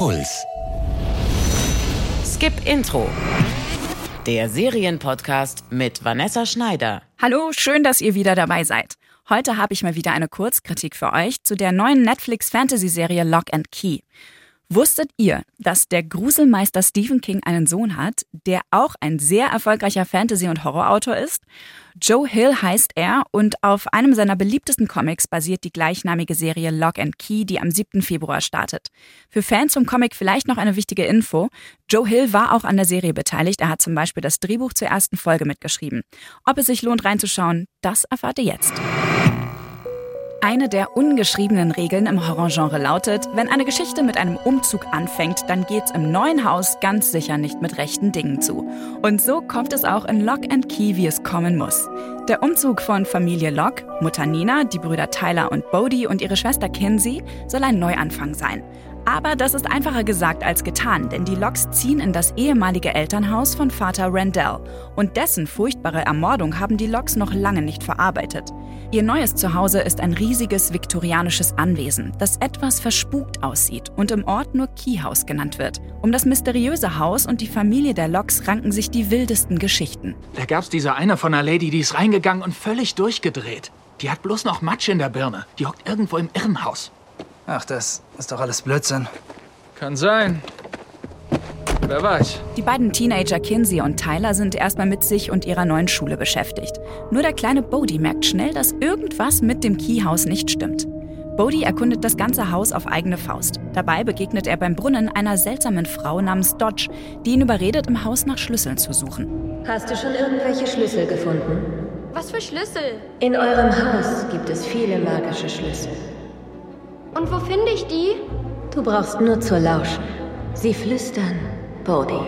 Puls. Skip Intro. Der Serienpodcast mit Vanessa Schneider. Hallo, schön, dass ihr wieder dabei seid. Heute habe ich mal wieder eine Kurzkritik für euch zu der neuen Netflix-Fantasy-Serie Lock and Key. Wusstet ihr, dass der Gruselmeister Stephen King einen Sohn hat, der auch ein sehr erfolgreicher Fantasy- und Horrorautor ist? Joe Hill heißt er und auf einem seiner beliebtesten Comics basiert die gleichnamige Serie Lock and Key, die am 7. Februar startet. Für Fans vom Comic vielleicht noch eine wichtige Info. Joe Hill war auch an der Serie beteiligt. Er hat zum Beispiel das Drehbuch zur ersten Folge mitgeschrieben. Ob es sich lohnt reinzuschauen, das erfahrt ihr jetzt. Eine der ungeschriebenen Regeln im Horrorgenre lautet, wenn eine Geschichte mit einem Umzug anfängt, dann geht's im neuen Haus ganz sicher nicht mit rechten Dingen zu. Und so kommt es auch in Lock and Key, wie es kommen muss. Der Umzug von Familie Lock, Mutter Nina, die Brüder Tyler und Bodie und ihre Schwester Kinsey soll ein Neuanfang sein. Aber das ist einfacher gesagt als getan, denn die Locks ziehen in das ehemalige Elternhaus von Vater Randall. Und dessen furchtbare Ermordung haben die Locks noch lange nicht verarbeitet. Ihr neues Zuhause ist ein riesiges viktorianisches Anwesen, das etwas verspukt aussieht und im Ort nur Keyhouse genannt wird. Um das mysteriöse Haus und die Familie der Locks ranken sich die wildesten Geschichten. Da gab's diese eine von einer Lady, die ist reingegangen und völlig durchgedreht. Die hat bloß noch Matsch in der Birne. Die hockt irgendwo im Irrenhaus. Ach, das ist doch alles Blödsinn. Kann sein. Wer weiß. Die beiden Teenager Kinsey und Tyler sind erstmal mit sich und ihrer neuen Schule beschäftigt. Nur der kleine Bodie merkt schnell, dass irgendwas mit dem Keyhaus nicht stimmt. Bodie erkundet das ganze Haus auf eigene Faust. Dabei begegnet er beim Brunnen einer seltsamen Frau namens Dodge, die ihn überredet, im Haus nach Schlüsseln zu suchen. Hast du schon irgendwelche Schlüssel gefunden? Was für Schlüssel? In eurem Haus gibt es viele magische Schlüssel. Und wo finde ich die? Du brauchst nur zu lauschen. Sie flüstern, Bodhi.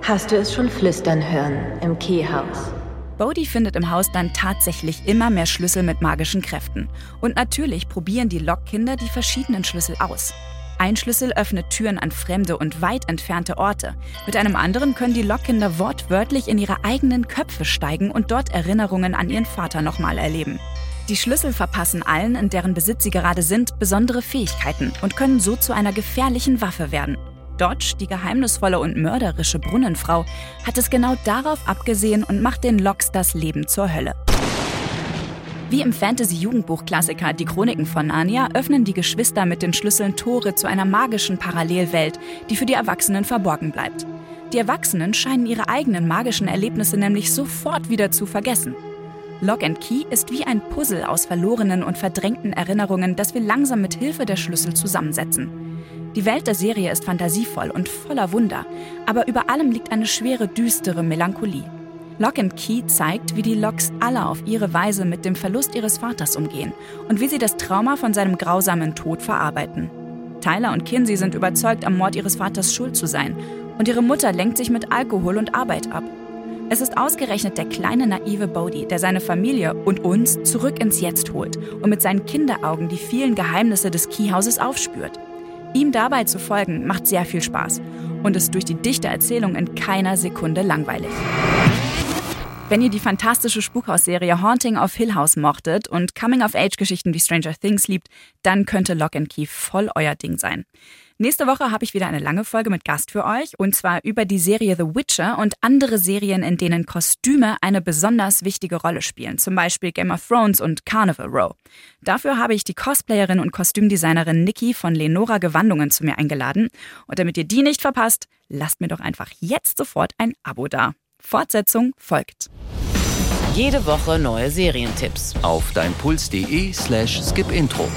Hast du es schon flüstern hören im Keyhaus? Bodhi findet im Haus dann tatsächlich immer mehr Schlüssel mit magischen Kräften. Und natürlich probieren die Lockkinder die verschiedenen Schlüssel aus. Ein Schlüssel öffnet Türen an fremde und weit entfernte Orte. Mit einem anderen können die Lockkinder wortwörtlich in ihre eigenen Köpfe steigen und dort Erinnerungen an ihren Vater nochmal erleben. Die Schlüssel verpassen allen, in deren Besitz sie gerade sind, besondere Fähigkeiten und können so zu einer gefährlichen Waffe werden. Dodge, die geheimnisvolle und mörderische Brunnenfrau, hat es genau darauf abgesehen und macht den Locks das Leben zur Hölle. Wie im Fantasy-Jugendbuch-Klassiker Die Chroniken von Narnia öffnen die Geschwister mit den Schlüsseln Tore zu einer magischen Parallelwelt, die für die Erwachsenen verborgen bleibt. Die Erwachsenen scheinen ihre eigenen magischen Erlebnisse nämlich sofort wieder zu vergessen. Lock and Key ist wie ein Puzzle aus verlorenen und verdrängten Erinnerungen, das wir langsam mit Hilfe der Schlüssel zusammensetzen. Die Welt der Serie ist fantasievoll und voller Wunder, aber über allem liegt eine schwere, düstere Melancholie. Lock and Key zeigt, wie die Locks alle auf ihre Weise mit dem Verlust ihres Vaters umgehen und wie sie das Trauma von seinem grausamen Tod verarbeiten. Tyler und Kinsey sind überzeugt, am Mord ihres Vaters schuld zu sein, und ihre Mutter lenkt sich mit Alkohol und Arbeit ab. Es ist ausgerechnet der kleine naive Bodhi, der seine Familie und uns zurück ins Jetzt holt und mit seinen Kinderaugen die vielen Geheimnisse des Keyhauses aufspürt. Ihm dabei zu folgen macht sehr viel Spaß und ist durch die dichte Erzählung in keiner Sekunde langweilig. Wenn ihr die fantastische Spukhausserie Haunting of Hill House mochtet und Coming-of-Age-Geschichten wie Stranger Things liebt, dann könnte Lock and Key voll euer Ding sein. Nächste Woche habe ich wieder eine lange Folge mit Gast für euch und zwar über die Serie The Witcher und andere Serien, in denen Kostüme eine besonders wichtige Rolle spielen, zum Beispiel Game of Thrones und Carnival Row. Dafür habe ich die Cosplayerin und Kostümdesignerin Nikki von Lenora Gewandungen zu mir eingeladen und damit ihr die nicht verpasst, lasst mir doch einfach jetzt sofort ein Abo da. Fortsetzung folgt. Jede Woche neue Serientipps. Auf deinpuls.de slash skipintro.